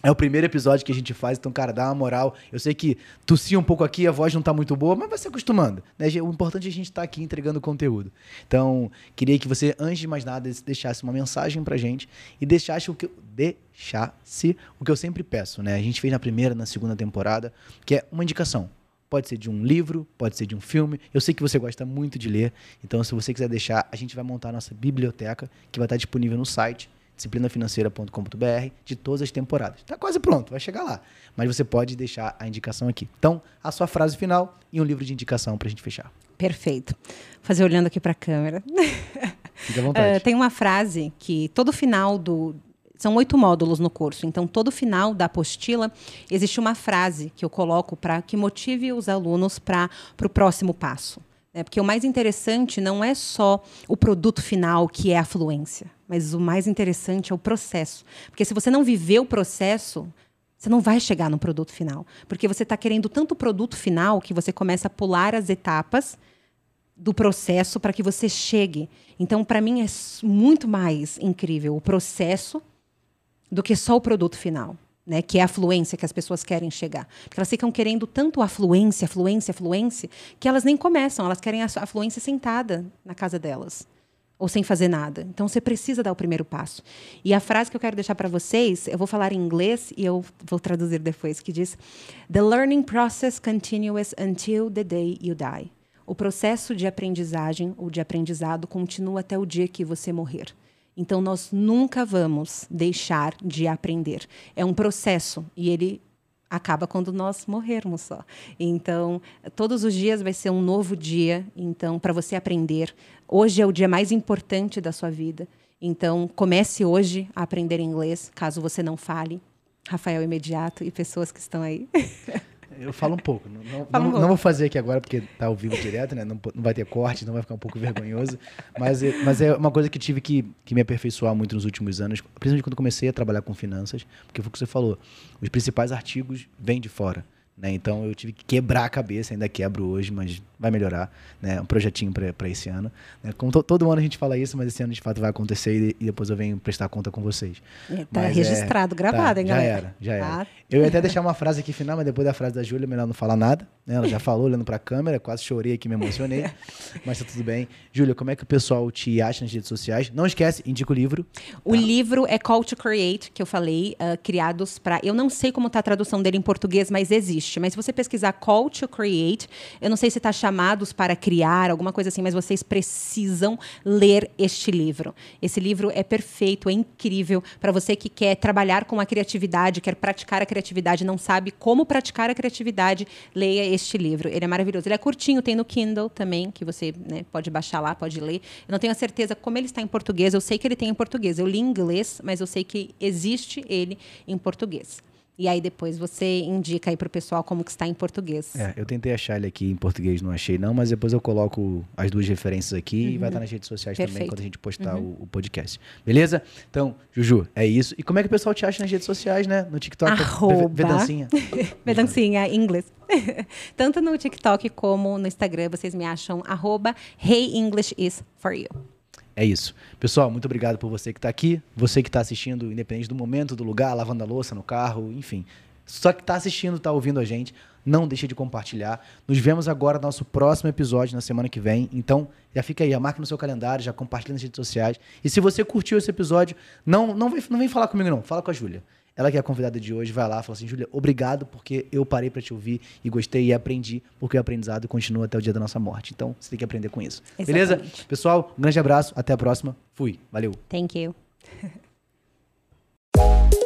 é o primeiro episódio que a gente faz, então, cara, dá uma moral. Eu sei que tossi um pouco aqui, a voz não tá muito boa, mas vai se acostumando. Né? O importante é a gente estar tá aqui entregando conteúdo. Então, queria que você, antes de mais nada, deixasse uma mensagem pra gente e deixasse o que deixasse o que eu sempre peço, né? A gente fez na primeira, na segunda temporada, que é uma indicação. Pode ser de um livro, pode ser de um filme. Eu sei que você gosta muito de ler, então se você quiser deixar, a gente vai montar a nossa biblioteca, que vai estar disponível no site disciplinafinanceira.com.br de todas as temporadas. Está quase pronto, vai chegar lá. Mas você pode deixar a indicação aqui. Então, a sua frase final e um livro de indicação para a gente fechar. Perfeito. Vou fazer olhando aqui para a câmera. Fique à vontade. Uh, tem uma frase que todo final do. São oito módulos no curso, então todo final da apostila existe uma frase que eu coloco para que motive os alunos para o próximo passo Né? Porque o mais interessante não é só o produto final, que é a fluência, mas o mais interessante é o processo. Porque se você não viver o processo, você não vai chegar no produto final. Porque você está querendo tanto o produto final que você começa a pular as etapas do processo para que você chegue. Então, para mim, é muito mais incrível o processo do que só o produto final. Né, que é a fluência que as pessoas querem chegar. Porque elas ficam querendo tanto a fluência, fluência, fluência, que elas nem começam, elas querem a, fluência sentada na casa delas ou sem fazer nada. Então você precisa dar o primeiro passo. E a frase que eu quero deixar para vocês, eu vou falar em inglês e eu vou traduzir depois, que diz: The learning process continues until the day you die. O processo de aprendizagem ou de aprendizado continua até o dia que você morrer. Então, nós nunca vamos deixar de aprender. É um processo e ele acaba quando nós morrermos só. Então, todos os dias vai ser um novo dia, então para você aprender. Hoje é o dia mais importante da sua vida. Então, comece hoje a aprender inglês, caso você não fale. Rafael Imediato e pessoas que estão aí. Eu falo um pouco. Não, não, não, um pouco. não, vou fazer aqui agora porque tá ao vivo direto, né? Não, não vai ter corte, não vai ficar um pouco vergonhoso. Mas é, mas é uma coisa que tive que, que me aperfeiçoar muito nos últimos anos, principalmente quando comecei a trabalhar com finanças, porque foi o que você falou. Os principais artigos vêm de fora. Né? Então eu tive que quebrar a cabeça, ainda quebro hoje, mas vai melhorar. Né? Um projetinho para esse ano. Né? Como to, todo ano a gente fala isso, mas esse ano de fato vai acontecer e, e depois eu venho prestar conta com vocês. Está é, registrado, é, gravado, tá, hein, galera? Já era, já era. Ah. Eu ia até deixar uma frase aqui final, mas depois da frase da Júlia, melhor não falar nada. Né? Ela já falou olhando para a câmera, quase chorei aqui, me emocionei. mas tá tudo bem. Júlia, como é que o pessoal te acha nas redes sociais? Não esquece, indica o livro. O tá? livro é Call to Create, que eu falei, uh, criados para. Eu não sei como está a tradução dele em português, mas existe. Mas se você pesquisar Call to Create, eu não sei se está chamados para criar, alguma coisa assim, mas vocês precisam ler este livro. Esse livro é perfeito, é incrível para você que quer trabalhar com a criatividade, quer praticar a criatividade criatividade, não sabe como praticar a criatividade, leia este livro. Ele é maravilhoso. Ele é curtinho, tem no Kindle também, que você né, pode baixar lá, pode ler. Eu não tenho a certeza como ele está em português. Eu sei que ele tem em português. Eu li em inglês, mas eu sei que existe ele em português. E aí depois você indica aí para o pessoal como que está em português. É, eu tentei achar ele aqui em português, não achei não, mas depois eu coloco as duas referências aqui uhum. e vai estar nas redes sociais Perfeito. também quando a gente postar uhum. o, o, podcast. Beleza? Então, Juju, é isso. E como é que o pessoal te acha nas redes sociais, né? No TikTok, Arroba... Vedancinha. Vedancinha, em inglês. Tanto no TikTok como no Instagram, vocês me acham arroba Hey English is for you. É isso. Pessoal, muito obrigado por você que está aqui, você que está assistindo, independente do momento, do lugar, lavando a louça, no carro, enfim. Só que está assistindo, está ouvindo a gente, não deixe de compartilhar. Nos vemos agora no nosso próximo episódio, na semana que vem. Então, já fica aí, marca no seu calendário, já compartilha nas redes sociais. E se você curtiu esse episódio, não, não, vem, não vem falar comigo, não. Fala com a Júlia. Ela que é a convidada de hoje, vai lá e fala assim: Júlia, obrigado porque eu parei para te ouvir e gostei e aprendi, porque o aprendizado continua até o dia da nossa morte. Então, você tem que aprender com isso. Exatamente. Beleza? Pessoal, um grande abraço, até a próxima. Fui. Valeu. Thank you.